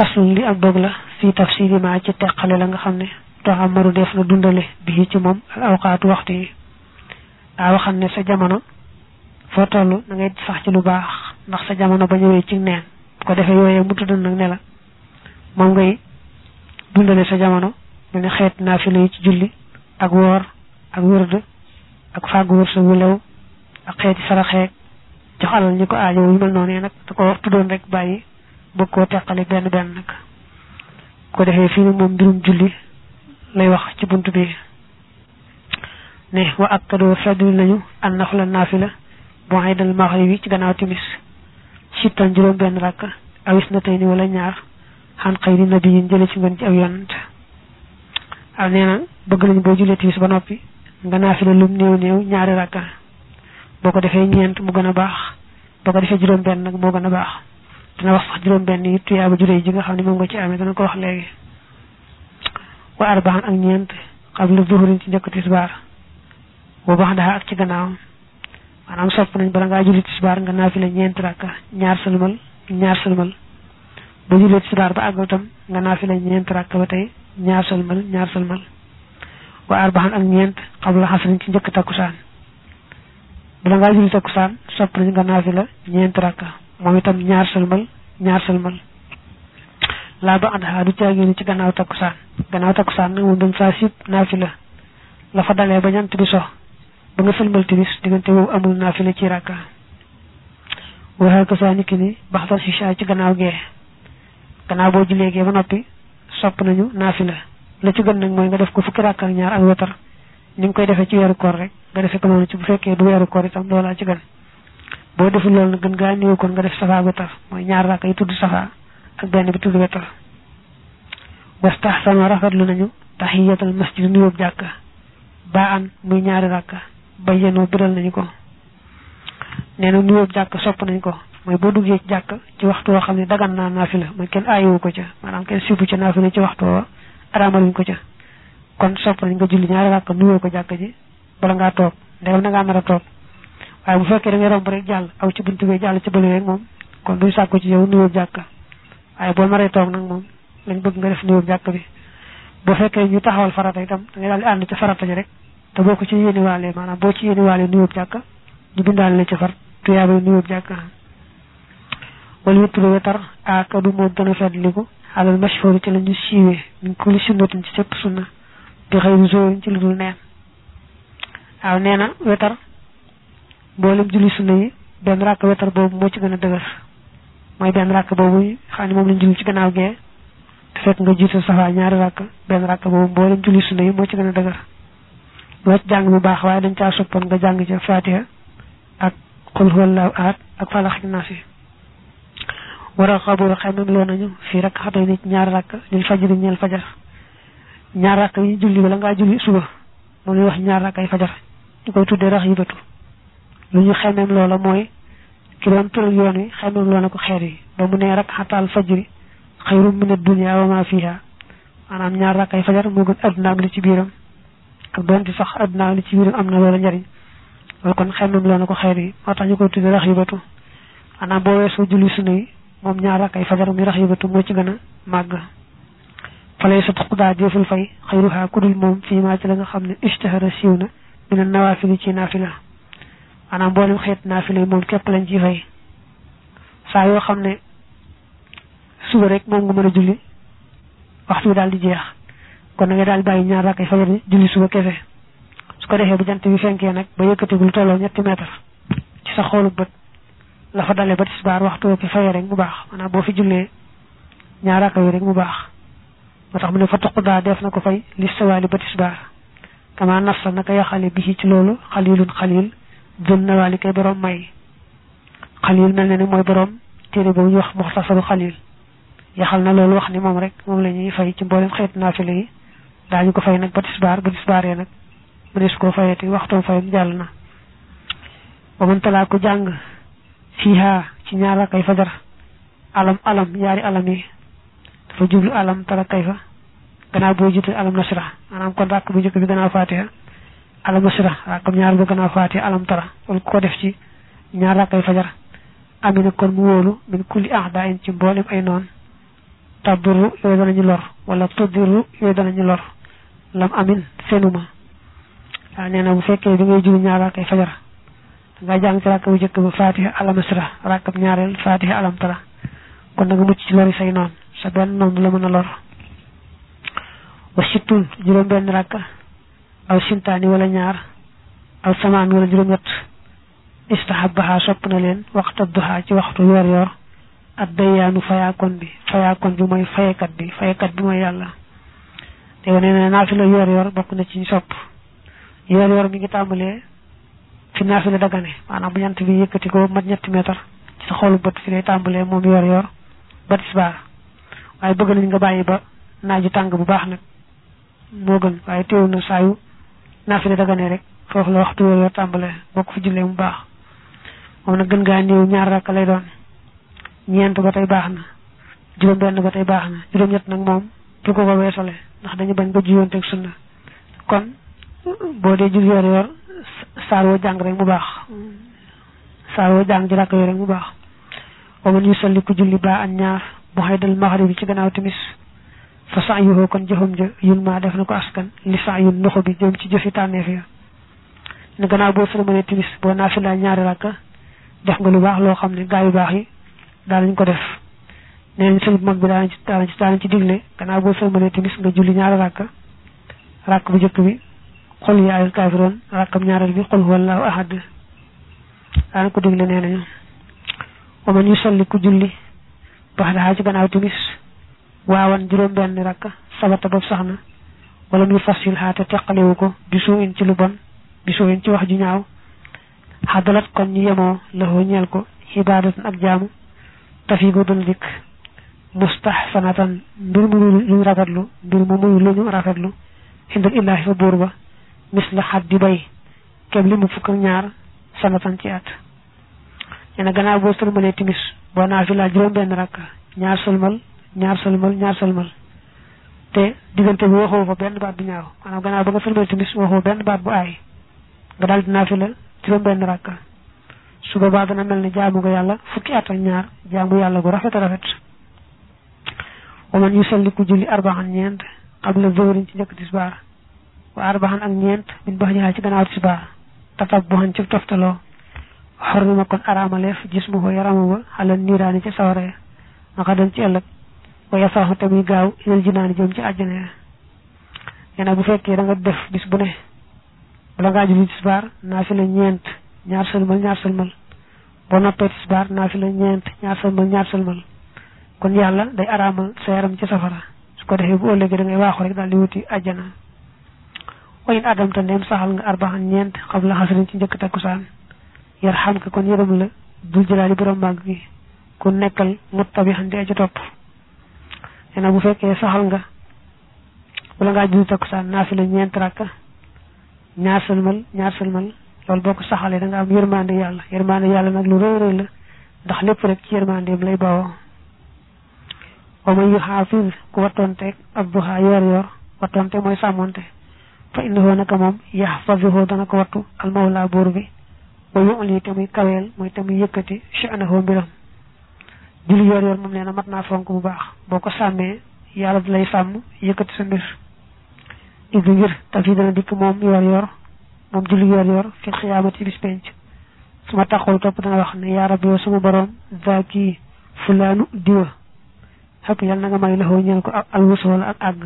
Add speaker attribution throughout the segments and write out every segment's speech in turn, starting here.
Speaker 1: fasul li ak dog la fi tafsiri ma ci teqale la nga xam ne taxamaru def na dundale bi ci moom al awqaatu waxtu yi daa waxam ne sa jamono foo toll da ngay sax ci lu baax ndax sa jamono ba ñëwee ci neen ko defee yooyee mu tudd nag ne la moom ngay dundale sa jamono mu ne xeet naafila yi ci julli ak woor ak wërd ak fàggu wërsëg wu lew ak xeeti saraxeeg jox alal ñi ko aajo yu mel noonu nag da ko tuddoon rek bàyyi bëgg koo teqale benn benn nag. Ko defee fii moom mbirum julli lay wax ci bunt bi. Ne wa ak kadoo feddul nañu an naxula naafila bu aydal maxrib yi ci gannaaw timis. Sittan juróom benn rakk awis na tey ni wala ñaar xan xëy di nabi yin jële ci ngën ci aw yonant aw nee na bëgg nañ boo jullee timis ba noppi nga naafila lum néew néew ñaari rakka. Boo ko defee ñeent mu gën a baax boo ko defee juróom benn nag moo gën a baax. Dina wax sax juróom benn yi tuyaaba juré ji nga xam ne moom nga ci amee dana ko wax léegi. Wa arbaan ak ñeent xabla duhurin ci njëkk tisbaar. Wa bax daha ak ci gannaawam. Maanaam sopp nañ bala ngaa julli tisbaar nga naafila ñeent rakka ñaar sëlmal ñaar sëlmal. Ba jullee tisbaar ba àggal tam nga ñeent rakka ba tey ñaar sëlmal ñaar wa arbaan ak ñeent xabla xasrin ci njëkk takkusaan. Bala ngaa julli sopp nañ nga ñeent rakka moom itam ñaar sëlmal ñaar sëlmal. Laa ba ànd du caagéeni ci gannaaw takkusaan. Gannaaw takkusaan nag moom dañ saa sib naafila. La fa dalee ba ñant bi sox ba nga sëlmal timis diggante boobu amul naafila ci rakka. Waxee ko saa niki ni baxtal xisha ci gannaaw gee. Gannaaw boo jullee gee ba noppi sopp nañu naafila. La ci gën nag mooy nga def ko fukki rakka ak ñaar ak wetar. Ni nga koy defee ci weeru koor rek nga defee ko noonu ci bu fekkee du weeru koor itam loolaa ci gën boo deful loolu nag gën gaa néew kon nga def safa wetar mooy ñaar rakka yi tudd safa ak benn bi tudd wetar wastahsana rafetlu nañu tahiyatal masjid nuyób jàkka. Ba an muy ñaari rakka bayyanoo biral nañu ko. Nee na nuyób jàkk sopp nañ ko. Mooy boo duggee ci jàkk ci waxtu woo xam ne dagan naa naafila. Mooy kenn aayewu ko ca. Maanaam kenn sibu ca naafila ci waxtu woo araamaluñ ko ca. Kon sopp nañ nga julli ñaari rakka nuyoo ko jàkk ji bala ngaa toog. Ndegam na ngaa nar a toog waaye bu fekkee da ngay romb rek jàll aw ci buntu bi jàll ci bële rek moom kon duñ sàkku ci yow nuyoo jàkk waaye boo maree toog nag moom lañ bëgg nga def nuyoo jàkk bi bu fekkee ñu taxawal farata itam da ngay daal di ànd ci farata ji rek te boo ko ci yéeni waale maanaam boo ci yéeni waale nuyoo jàkk ñu bindaale la ci far tuyaabay nuyoo jàkk wala wéttulu wetar akadu moo gën a feddliku alal mashhur ci la ñu siiwee min kulli sunnatin ci sépp sunna bi xëyru zorin ci lu dul neen. waaw wetar mboolem julli sunna yi benn ràkk wetar boobu moo ci gën a dëgër. Mooy benn ràkk boobu xam ne moom lañ julli ci gannaaw gee te fekk nga jiital safa ñaari ràkk benn ràkk boobu mboolem julli sunna yi moo ci gën a dëgër. Loo ci jàng bu baax waaye dañ caa soppoon nga jàng ci fatiha ak qul huwallahu ahad ak falax naas yi. War a xaburu xemem loo nañu fii rek xatay nit ñaar rakk lil fajri ñeel fajar. Ñaar rakk yi julli bala ngaa julli suba ñuy wax ñaar rakk ay fajar ñu koy tuddee rax yibatu lu ñu xemem loola mooy ki doon tëral yoon wi xemem loo na ko xeer yi ba mu ne rek xataal fajri xayrum min ad-dunya wa ma fiha maanaam ñaar rakk ay fajar moo gën adduna ak li ci biiram ak doonte sax adduna ak li ci biiram am na loola njariñ loolu kon xemem loo na ko xeer yi moo tax ñu koy tuddee rax yibatu maanaam boo weesoo julli sunna yi moom ñaar rakk ay fajar mi rax yibatu moo ci gën a màgg falay sa tuqdaa deful fay xayruha kudul moom fii maa ci la nga xam ne ishtahara siiw na mina nawaafili ci naafila maanaam mboolem xeet naafila yi moom képp lañ ci fay. Saa yoo xam ne suba rek moom nga mën a julli waxtu bi daal di jeex. Kon nga daal bàyyi ñaar rakk ay fajar julli suba kese. Su ko defee bu jant bi fenkee nag ba yëkkatigu lu tolloo ñetti mètre ci sa xoolu bët la fa dalee ba tisbaar waxtu ki fayee rek mu baax. Maanaam boo fi jullee ñaar rakka yi rek mu baax. Moo tax mu ne fa tuqdaa def na ko fay li sawaali ba tisbaar. Kama nafsa naka yaxale bi ci loolu xalilun xalil dun nawaali kay borom may xalil mel na ni mooy borom téere boobu ñu wax muxtasaru xalil yaxal na loolu wax ni moom rek moom la ñuy fay ci mboolem xeet naafile yi daañu ko fay nag ba tisbaar ba tisbaaree nag mu ne su ko fayati waxtoom fayam jàll na ba mën talaa ko jàng fiiha ci ñaar rakkay fajar alam alam yaari alam yi dafa jublu alam tara kayfa gannaaw boo jiite alam nasra maanaam kon rakk bu njëkk bi gannaaw fatiha alam nasra rakkam ñaar ba gannaaw fatiha alam tara wala ko def ci ñaar rakkay fajar. Amina kon mu wóolu min kulli ahda in ci mboolem ay noon. Tabduru yooyu danañu lor. Wala tuddiru yooyu danañu lor. Lam amin fenuma. Waaw nee na bu fekkee bi ngay julli ñaar rakkay fajar nga jàng ci rakk bu njëkk ba fatiha alamasra rakkab ñaareel fatiha alam tara kon da nga mucc ci lori say noon. Sa benn noon du la mën a lor. Wa sittun juróom benn rakk aw sintaani wala ñaar aw samaan wala juróom ñett istahabaha sopp na leen waxta duha ci waxtu yor yor. Ak dayyaanu fayaakon bi fayaakon bi mooy fayekat bi fayekat bi mooy yàlla. Te wane ne naafila yor yor bokk na ci sopp. Yor yor mi ngi tàmbalee fi naafila dagane maanaam bu ñant bi yëkkati ko mat ñetti meetar ci sa xolu bët fi lay tàmbalee moom yor yor. Ba tisbaar waaye bëgg nañ nga bàyyi ba tàng bu baax nag moo gën waaye na naafila dagane rek. Foofu la waxtu yor tàmbale tàmbalee. Bokk fi jullee mu baax. Moom nag gën gaa néew ñaar rakk lay doon. Ñeent ba tey baax na. Juróom benn ba tey baax na. Juróom ñett nag moom bu ko ko weesole ndax dañu bañ ba juyoonteeg sunna. Kon boo dee jul yor yor saar woo jàng rek mu baax. Saar woo jàng ji rakk yooyu rek mu baax. Wa man yusalli ku julli baax an ñaar bu xay dal maxaribi ci gannaaw timis. Fa sax yuhoo kon jëfam ja yun maa def na ko askan. Li a yun noxo bi jëm ci jëfi tànneef ya. Ne gannaaw boo sëlmalee timis boo naafila ñaari rakka def nga lu baax loo xam ne gaa yu baax yi daanañ ko def. Nee nañ sëñ mag bi daanañ ci daanañ ci daanañ digle gannaaw boo sëlmalee timis nga julli ñaari rakka. Rakk bu njëkk bi xol yi ayul kaafiroon rakkam ñaareel bi xul wallahu ahad. Daana ko digle nee nañu wa man yusalli ku julli bax daxaa ci gannaaw timis waawan juróom benn rakka sabata boobu sax na wala muy fasil xaate teqalewu ko bisuu in ci lu bon bisuu in ci wax ju ñaaw xadalat kon ñu yemoo laxoo ñeel ko xibaadatan ak jaamu tafi gu dul dikk mustahsanatan mbir mu luñ rafetlu mbir mu muy lu ñu rafetlu indal illaahi fa buur ba mis la xat di bay kem li mu fukk ak ñaar sanatan ci at nee na gannaaw boo sëlmalee timis boo naa fi laa juróom benn rakka ñaar sëlmal ñaar sëlmal ñaar sëlmal te diggante bi waxoo fa benn baat bu ñaaw. Maanaam gannaaw ba nga sëlmalee timis waxoo benn baat bu aay. Nga daal dinaa fi la juróom benn rakka. Su boobaa dana mel ne jaamu nga yàlla fukki at ak ñaar jaamu yàlla gu rafet a rafet. Wa man yusalli ku julli arbaxan ñeent qabla zuhrin ci njëkk tisbaar. Wa arbaxan ak ñeent min bax ñaar ci gannaaw tisbaar. Tatab bu xan ci toftaloo. Xornima kon araamaleef gis mu ko yarama ba xalal niiraani ci saware dem ci ëllëg. Wa yasaxu muy gaaw ilal jinaani jëm ci àjjana ya. Nee bu fekkee da nga def bis bu ne bala ngaa julli tisbaar naa fi la ñeent ñaar sëlmal ñaar sëlmal. Boo noppee tisbaar naa fi la ñeent ñaar sëlmal ñaar sëlmal. Kon yàlla day araamal sa yaram ci safara. Su ko defee bu ëllëgee da ngay waaxu rek daal di wuti àjjana. Wayin adam te ndeem saxal nga arbaxan ñeent xam la xasrin ci njëkk takkusaan. Yar xam ka kon yërëm la dul jëlaali borom màgg gi. Ku nekkal muttabixan di aja topp. Nee na bu fekkee saxal nga wala ngaa julli takkusaan naa fi la ñeent rakka ñaar sëlmal ñaar sëlmal loolu boo ko saxalee da nga am yërmande yàlla yërmande yàlla nag lu rëy rëy la ndax lépp rek ci yërmandeem lay bawoo wa man yuxaafis ku wattoonteeg ab duha yor yor wattoonte mooy sàmmonte fa innahu naka moom yaxfazuhu dana ko wattu almawla buur bi wa yu'li te muy kaweel mooy te muy yëkkati sha'nahu mbiram julli yor yor moom nee na mat naa fonk bu baax. Boo ko sàmmee yàlla di lay sàmm yëkkati sa mbir. Ibi ngir te fii dana dikk moom yor yor moom julli yor yor fi xiyaamati bis penc su ma taxul topp dana wax ne yaa rabbi sama borom zaaki fulaanu diwa. Yàlla na nga may laxoo ñeel ko al wusul ak àgg.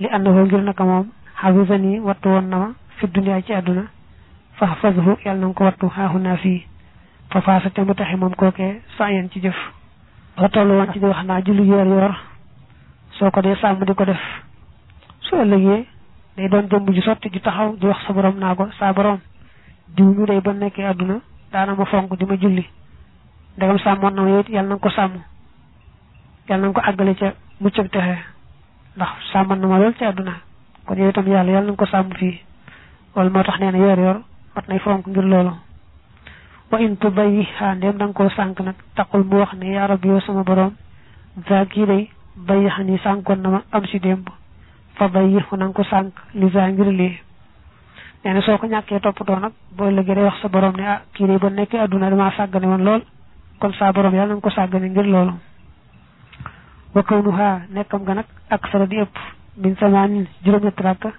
Speaker 1: Li àndahoo ngir naka moom xafisani wattu woon na ma fi duniyaa ci àdduna. Fa fashu yàlla na nga ko wattu xaaxu naa fii fa faasa te mu taxe moom kookee sa yeen ci jëf la toll woon ci di wax naa julli yor yor. Soo ko dee sàmm di ko def. Su ëllëgee day doon jëmb ju sotti ju taxaw di wax sa borom naa ko saa borom diw ñu day ba nekkee àdduna daana ma fonk di ma julli. Ndegam sàmmoon na ma yow yàlla na nga ko sàmm. Yàlla na nga ko àggale ca mucc texe. Ndax sàmmoon na ma lool ci àdduna. Kon yow itam yàlla yàlla na nga ko sàmm fii. Loolu moo tax nee na yor yor nay ngir wa in tubayyi xaa ndéem da nga koo sànq nag taqul mu wax ne yaa rabbi yow sama borom za kii day bayyi xam ni sànkoon na ma am si démb fa bayyi fu na nga ko sànq li za ngir lii nee na soo ko ñàkkee toppatoo nag boo léegi day wax sa borom ne ah kii day ba nekkee adduna damaa sàggane woon lool kon saa borom yàlla na nga ko sàggane ngir loolu. Wa kawnuha nekkam nga nag ak sara di ëpp min samaanin juróom-ñetti rakka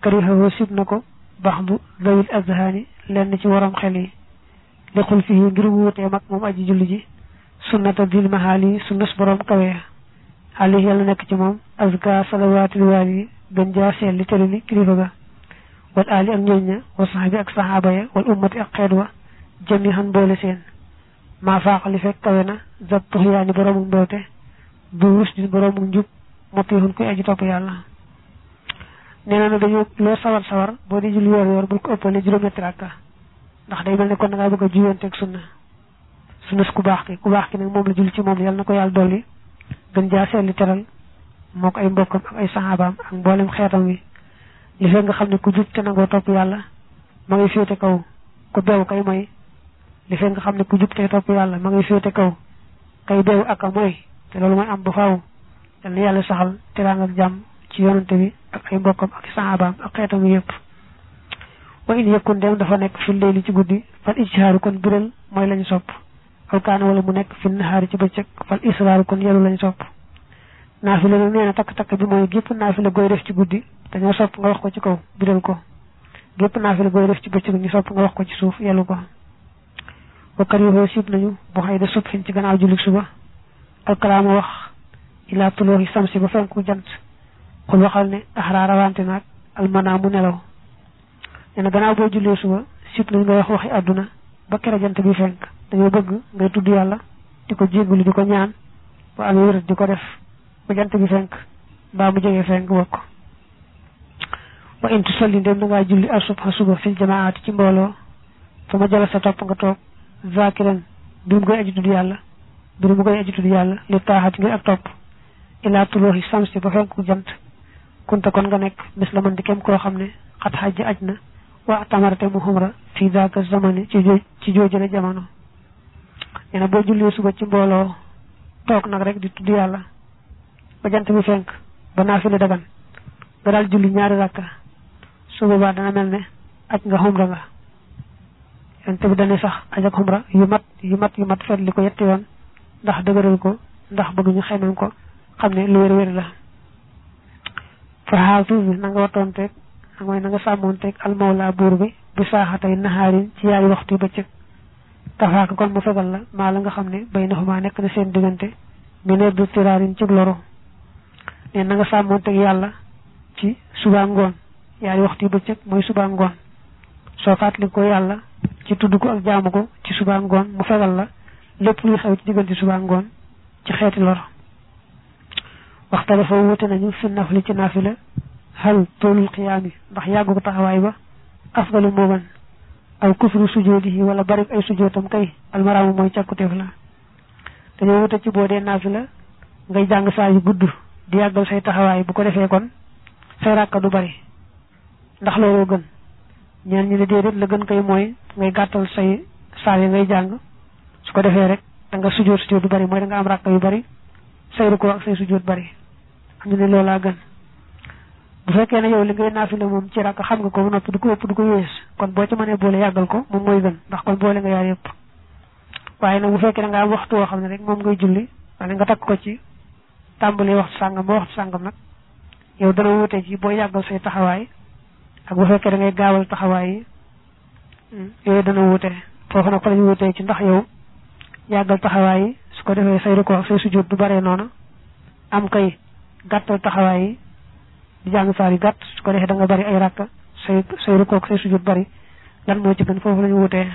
Speaker 1: karihahu sib na ko bax bu dawil azhaani lenn ci waram xel li fii ngir mu wutee mag moom aji julli ji. Sunnata dil mahaali sunnas borom kawe. Alayhi yàlla nekk ci moom. Azka salawaatil waali gën jaa seel li tëri ni kilifa ga. Wal aali ak ñooñ ña wa saxabi ak saxaaba ya wal ummati ak xeet wa jami xan boole seen. Maa faaqa li fekk kawe na zab tuxyaani boroomu mbewte bu rus di boroomu njub motihun koy aji topp yàlla. Nee na nag dañoo loo sawar sawar boo di julli yor yor bul ko ëppale juróom-ñetti rakka ndax day mel ne kon da ngaa bëgg a juyanteeg sunna. Sunna ku baax ki ku baax ki nag moom la julli ci moom yàlla na ko yàlla dolli. Gën jaa seetli teral moo ko ay mbokkam ak ay saxaabaam ak mboolem xeetam wi. Li fekk nga xam ne ku jub te nangoo topp yàlla ma ngay féete kaw. Ku beew kay mooy li fekk nga xam ne ku jub te topp yàlla ma ngay féete kaw. Kay beew ak a mooy te loolu mooy am ba faaw. Yal na yàlla saxal teraanga ak jàmm ci yonante bi ak ay mbokkam ak saxaabaam ak xeetam wi yëpp wa in yëkkun dem dafa nekk fi léegi ci guddi fal ijtihaaru kon biral mooy lañu sopp. Aw kaana wala mu nekk fi nahaari ci bëccëg fal israaru kon yelu lañu sopp. Naafila nag nee na takk-takk bi mooy gépp naafila gooy def ci guddi dañoo sopp nga wax ko ci kaw biral ko. Gépp naafila gooy def ci bëccëg ñu sopp nga wax ko ci suuf yelu ko. Wakkar yi sib nañu bu xëy da sub fin ci gannaaw jullit suba. Alkalaama wax ilaa tulooxi samsi ba fenku jant. Xul waxal ne axaraa rawante naag almanaa mu nelaw nee na gannaaw boo jullee suba sib nañ nga wax waxi àdduna ba kere jant bi fenk dañoo bëgg ngay tudd yàlla di ko jéggulu di ko ñaan ba amee wérat di ko def ba jant bi fenk mbaa mu jege fenk bokk. Wa in tusalli ndem da ngaa julli al subha suba ci mbooloo fa ma sa topp nga toog zakiran birum koy aji tudd yàlla birum koy aji tudd yàlla li taaxati ngir ak topp ilaa tulooxi samsi ba fenku jant kunta kon nga nekk bis la man di kem koo xam ne xat xaj aj na wa tamarate mu xumra fii daaka zamani ci joo ci joojale jamono. Nee na boo jullee suba ci mbooloo toog nag rek di tudd yàlla ba jant bi fenk ba naafila dagan nga daal julli ñaari rakka. Su boobaa dana mel ne aj nga xumra nga. Yonte bi dane sax aj ak xumra yu mat yu mat yu mat fet ko yetti yoon ndax dëgëral ko ndax bëgg ñu xemem ko xam ne lu wér wér la. Fa na nga wattoonteeg mooy na nga sàmmoonteeg almawla buur bi bi saaxatay naxaarin ci yaari waxtu bëccëg. Tafaaka kon mu fegal la maa la nga xam ne bay na xumaa nekk na seen diggante mi ne du tiraarin ci loro. Ne na nga sàmmoonteeg yàlla ci suba ngoon yaari waxtu bëccëg mooy suba ngoon. Soo fàttali ko yàlla ci tudd ko ak jaamu ko ci suba ngoon mu fegal la lépp luy xew ci diggante suba ngoon ci xeeti loro. Waxta dafa wute nañu fi nafli ci naafila hal toolul xiyaami ndax yàggu ko taxawaay ba? Afdalu moo gën aw kufru sujoodihi wala bari ay sujootam kay almaraamu mooy càkkuteef la. Dañoo wute ci boo dee naafila ngay jàng saa yu gudd di yàggal say taxawaay bu ko defee kon say ràkka du bari ndax looloo gën. Ñeen ñi ne déedéet la gën kay mooy ngay gàttal say saa yi ngay jàng su ko defee rek da nga sujoot sujoot du bari mooy da nga am yu bari say rukkoo ak say sujoot bari. Ñu ne loolaa gën bu fekkee ne yow li ngay naafila moom ci rakk xam nga ko ba noppi du ko ëpp du ko yées kon boo ci mënee boole yàggal ko moom mooy gën ndax kon boole nga yaar yëpp waaye nag bu fekkee ne nga am waxtu woo xam ne rek moom ngay julli wala nga takk ko ci tàmbalee waxtu sàngam ba waxtu sàngam nag yow dana wute ci boo yàggal say taxawaay ak bu fekkee da ngay gaawal taxawaay yi yooyu dana wute foofu nag fa lañu wutee ci ndax yow yàggal taxawaay yi su ko defee say rukkoo say sujjóot du baree noonu am kay gàttal taxawaay yi di jàng gàtt su ko defee da nga bari ay rakk say say rukook say sujud bari. Lan moo ci gën foofu la ñu wutee.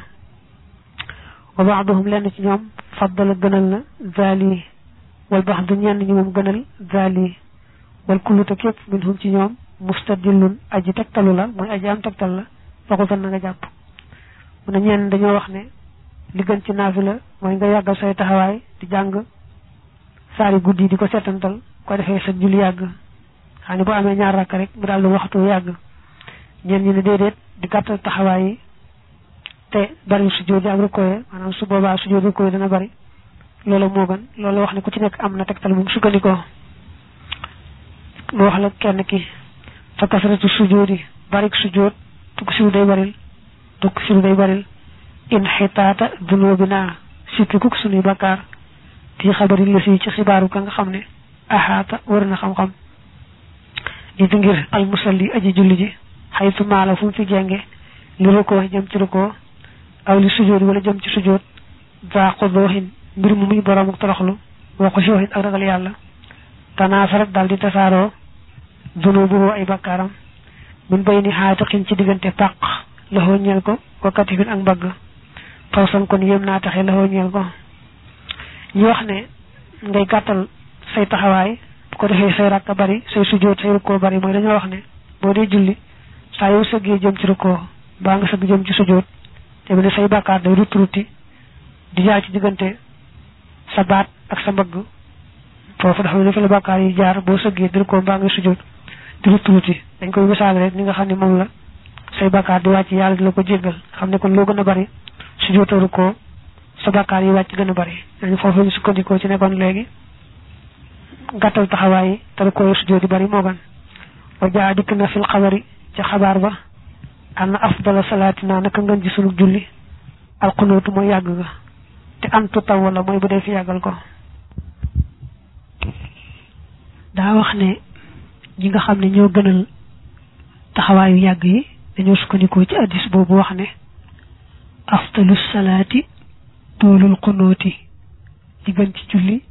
Speaker 1: Wa baaduhum lenn ci ñoom faddala gënal na zaali wal baxdu ñenn ñi moom gënal zaali wal kulluta képp minhum ci ñoom mustadillun aji tegtalu la mooy aji am tegtal la waxul tan nga jàpp. Mu ne ñenn dañoo wax ne li gën ci naafila mooy nga yàggal say taxawaay di jàng saari guddi di ko seetantal ko defee sa julli yàgg xam ne boo amee ñaar rakk rek mu daal di waxtu yàgg. ñeen ñi ne déedéet di gàttal taxawaay te bari sujjóot yi ak maanaam su boobaa sujjóot rukkoo yi dana bari. loolu moo gën loolu wax ne ku ci nekk am na tegtal bu mu sukkandikoo. mu wax la kenn ki fa kasratu sujjóot yi bari sujjóot tukk siru day baril tukk siru day in xitaata dunóobi naa sikki kuk sunuy bakkaar tii xabari la si ci xibaaru ka xam ne ahaata war na xam-xam. It ngir almusalli aji julli ji xaytu maala fu mu fi jenge li rukkoo jëm ci rukkoo aw li sujood wala jëm ci sujood daa xudooxin mbir mu muy boroomu toroxlu wa xusooxin ak ragal yàlla tanaasarat daal di tasaaroo dunubuhu ay bakkaaram min bay ni xaatiqin ci diggante pàq laxoo ñeel ko wa katifin ak mbagg fawsan kon yéem naa taxe laxoo ñeel ko. Ñu wax ne ngay gàttal say taxawaay ko defee say rakka bari say sujood say rukkoo bari mooy dañoo wax ne boo dee julli saa yow sëggee jëm ci rukkoo baa nga sëgg jëm ci sujood te mu say bàkkaar day rutti rutti di jaar ci diggante sa baat ak sa mbagg foofu dafa ne fi la bàkkaar yi jaar boo sëggee di rukkoo baa nga sujood di rutti rutti dañ koy misaal rek ni nga xam ne la say bàkkaar di wàcc yàlla di la ko jéggal xam ne kon loo bari sujood a rukkoo sa bàkkaar yi wàcc gën bari dañu foofu ñu sukkandikoo ci nekkoon léegi gàttal taxawaay te yi sujood di bari moo wa jaa dikk na fil xabari ca xabaar ba anna afdala salaatina naka ngën ji sunu julli. alxunóotu mooy yàgg ga te antu taw wala mooy bu dee fi yàggal ko. daa wax ne ñi nga xam ne ñoo gënal taxawaayu yàgg yi dañoo sukkandikoo ci addis boobu wax ne afdalu salaati toolul xunóoti li ci julli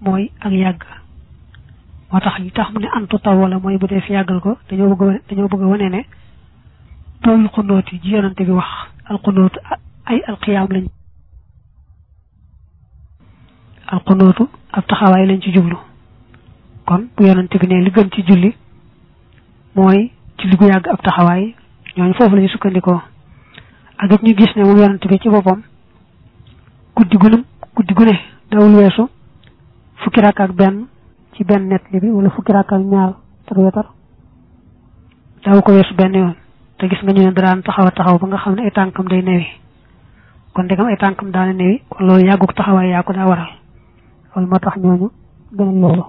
Speaker 1: mooy ak yàgg moo tax ñi tax mu ne antu taw wala mooy bu dee fi yàggal ko dañoo bëgg dañoo bëgg a wane ne tool xunóot yi ji yonante bi wax alxunóotu ay alxiyaam lañ ab taxawaay lañ ci jublu. Kon bu yonante bi ne li gën ci julli mooy julli gu yàgg ab taxawaay ñooñu foofu la sukkandikoo. Ak it ñu gis ne moom yonante bi ci boppam guddi gunum guddi gu dawul weesu fukki rakk ak benn ci benn net li bi wala fukki rakk ak ñaar tar wetar daw ko weesu benn yoon te gis nga ñu ne daraan taxaw taxaw ba nga xam ne ay tànkam day newi. Kon ndegam ay tànkam daana newi kon loolu yàgguk taxawaay yaa ko daa waral. Loolu moo tax ñooñu gënal loolu.